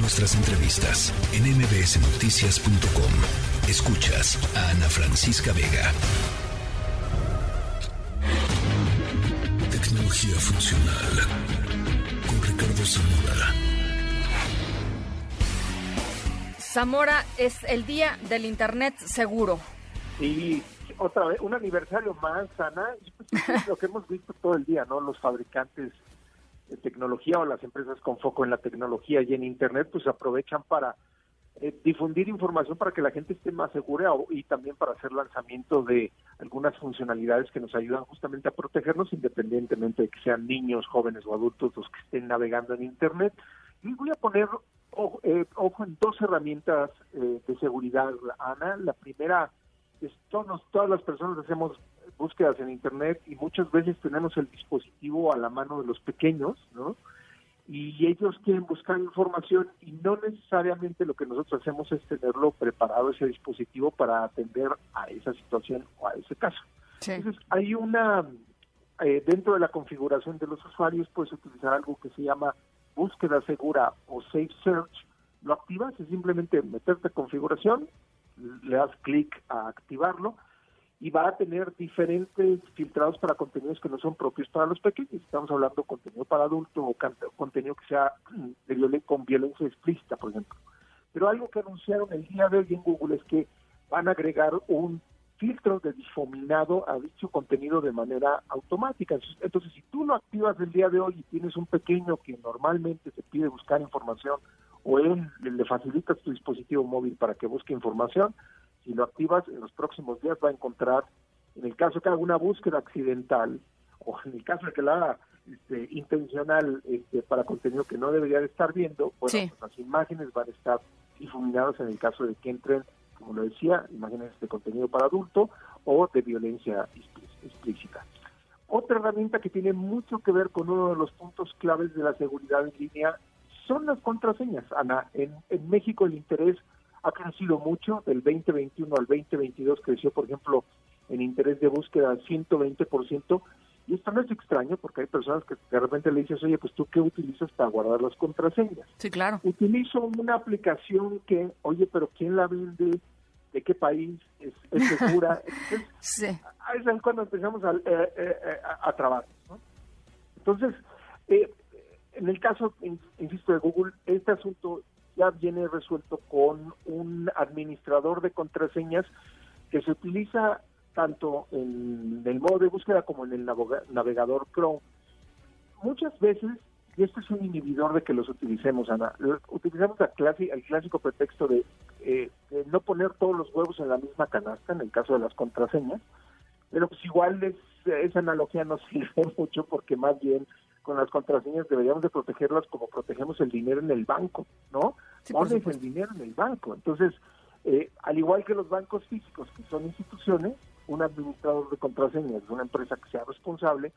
Nuestras entrevistas en mbsnoticias.com. Escuchas a Ana Francisca Vega. Tecnología funcional con Ricardo Zamora. Zamora es el día del Internet seguro. Sí, otra vez, un aniversario más, Ana, y pues es lo que hemos visto todo el día, ¿no? Los fabricantes tecnología o las empresas con foco en la tecnología y en Internet, pues aprovechan para eh, difundir información para que la gente esté más segura y también para hacer lanzamiento de algunas funcionalidades que nos ayudan justamente a protegernos independientemente de que sean niños, jóvenes o adultos los que estén navegando en Internet. Y voy a poner ojo, eh, ojo en dos herramientas eh, de seguridad, Ana. La primera es todos, todas las personas hacemos búsquedas en Internet y muchas veces tenemos el dispositivo a la mano de los pequeños, ¿no? Y ellos quieren buscar información y no necesariamente lo que nosotros hacemos es tenerlo preparado ese dispositivo para atender a esa situación o a ese caso. Entonces, hay una, eh, dentro de la configuración de los usuarios, puedes utilizar algo que se llama búsqueda segura o safe search. Lo activas es simplemente meterte a configuración, le das clic a activarlo y va a tener diferentes filtrados para contenidos que no son propios para los pequeños. Estamos hablando de contenido para adulto o contenido que sea de con violencia explícita, por ejemplo. Pero algo que anunciaron el día de hoy en Google es que van a agregar un filtro de difuminado a dicho contenido de manera automática. Entonces, si tú lo activas el día de hoy y tienes un pequeño que normalmente te pide buscar información o él le facilitas tu dispositivo móvil para que busque información, si lo activas en los próximos días va a encontrar, en el caso que haga una búsqueda accidental o en el caso de que la haga este, intencional este, para contenido que no debería de estar viendo, bueno, pues las imágenes van a estar difuminadas en el caso de que entren, como lo decía, imágenes de contenido para adulto o de violencia explícita. Otra herramienta que tiene mucho que ver con uno de los puntos claves de la seguridad en línea son las contraseñas. Ana, en, en México el interés ha crecido mucho, del 2021 al 2022 creció, por ejemplo, en interés de búsqueda 120%, y esto no es extraño porque hay personas que de repente le dices, oye, pues tú qué utilizas para guardar las contraseñas. Sí, claro. Utilizo una aplicación que, oye, pero ¿quién la vende? ¿De qué país? ¿Es, segura? sí. Ahí es cuando empezamos a, eh, eh, eh, a, trabajar. ¿no? Entonces, en el caso, insisto, de Google, este asunto ya viene resuelto con un administrador de contraseñas que se utiliza tanto en el modo de búsqueda como en el navegador Chrome. Muchas veces, y esto es un inhibidor de que los utilicemos, Ana, utilizamos el clásico pretexto eh, de, no poner todos los huevos en la misma canasta, en el caso de las contraseñas, pero pues igual esa analogía no sirve mucho porque más bien con las contraseñas deberíamos de protegerlas como protegemos el dinero en el banco, ¿no? Pones el dinero en el banco. Entonces, eh, al igual que los bancos físicos, que son instituciones, un administrador de contraseñas de una empresa que sea responsable,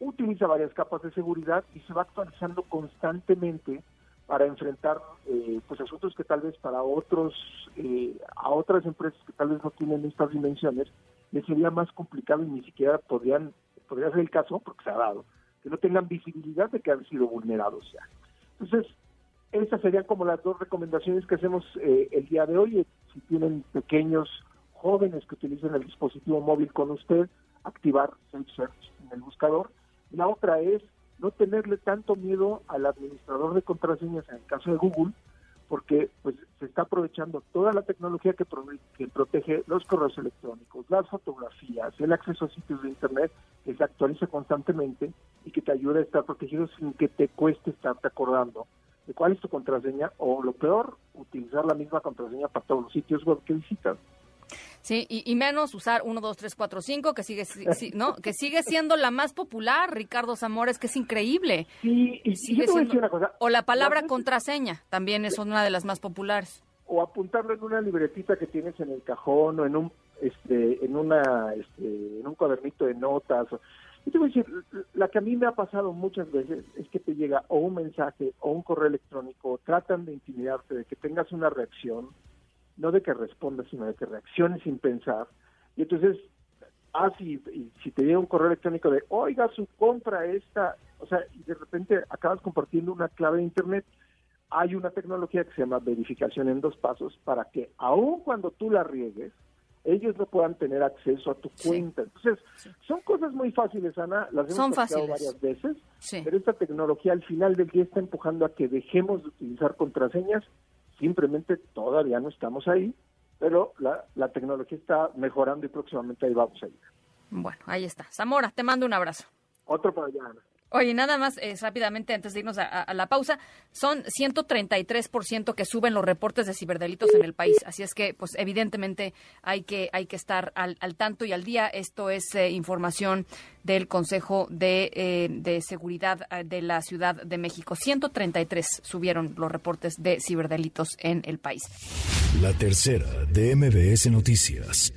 utiliza varias capas de seguridad y se va actualizando constantemente para enfrentar eh, pues asuntos que tal vez para otros eh, a otras empresas que tal vez no tienen estas dimensiones les sería más complicado y ni siquiera podrían podría ser el caso porque se ha dado que no tengan visibilidad de que han sido vulnerados ya. Entonces, esas serían como las dos recomendaciones que hacemos eh, el día de hoy. Si tienen pequeños jóvenes que utilicen el dispositivo móvil con usted, activar Safe Search en el buscador. La otra es no tenerle tanto miedo al administrador de contraseñas en el caso de Google, porque pues se está aprovechando toda la tecnología que, que protege los correos electrónicos, las fotografías, el acceso a sitios de internet que se actualiza constantemente que te ayuda a estar protegido sin que te cueste estarte acordando de cuál es tu contraseña o lo peor, utilizar la misma contraseña para todos los sitios web que visitas. Sí, y, menos usar 1, 2, 3, 4, 5, que sigue, ¿no? que sigue siendo la más popular, Ricardo Zamora, es que es increíble. Sí, y sigue siendo... una cosa. O la palabra contraseña, también es una de las más populares. O apuntarlo en una libretita que tienes en el cajón o en un este en una este, en un cuadernito de notas. Y te voy a decir, la que a mí me ha pasado muchas veces es que te llega o un mensaje o un correo electrónico, tratan de intimidarte, de que tengas una reacción, no de que respondas, sino de que reacciones sin pensar. Y entonces, ah, si, si te llega un correo electrónico de, oiga, su compra esta, o sea, y de repente acabas compartiendo una clave de Internet, hay una tecnología que se llama verificación en dos pasos para que aun cuando tú la riegues, ellos no puedan tener acceso a tu cuenta. Entonces, son cosas muy fáciles, Ana, las hemos son fáciles. varias veces, pero esta tecnología al final del día está empujando a que dejemos de utilizar contraseñas, simplemente todavía no estamos ahí, pero la, la tecnología está mejorando y próximamente ahí vamos a ir. Bueno, ahí está. Zamora, te mando un abrazo. Otro para allá, Ana. Oye, nada más eh, rápidamente antes de irnos a, la pausa, son 133% que suben los reportes de ciberdelitos en el país, así es que pues evidentemente hay que hay que estar al, tanto y al día. Esto es eh, información del Consejo de, eh, de Seguridad de la Ciudad de México. 133 subieron los reportes de ciberdelitos en el país. La tercera de MBS Noticias.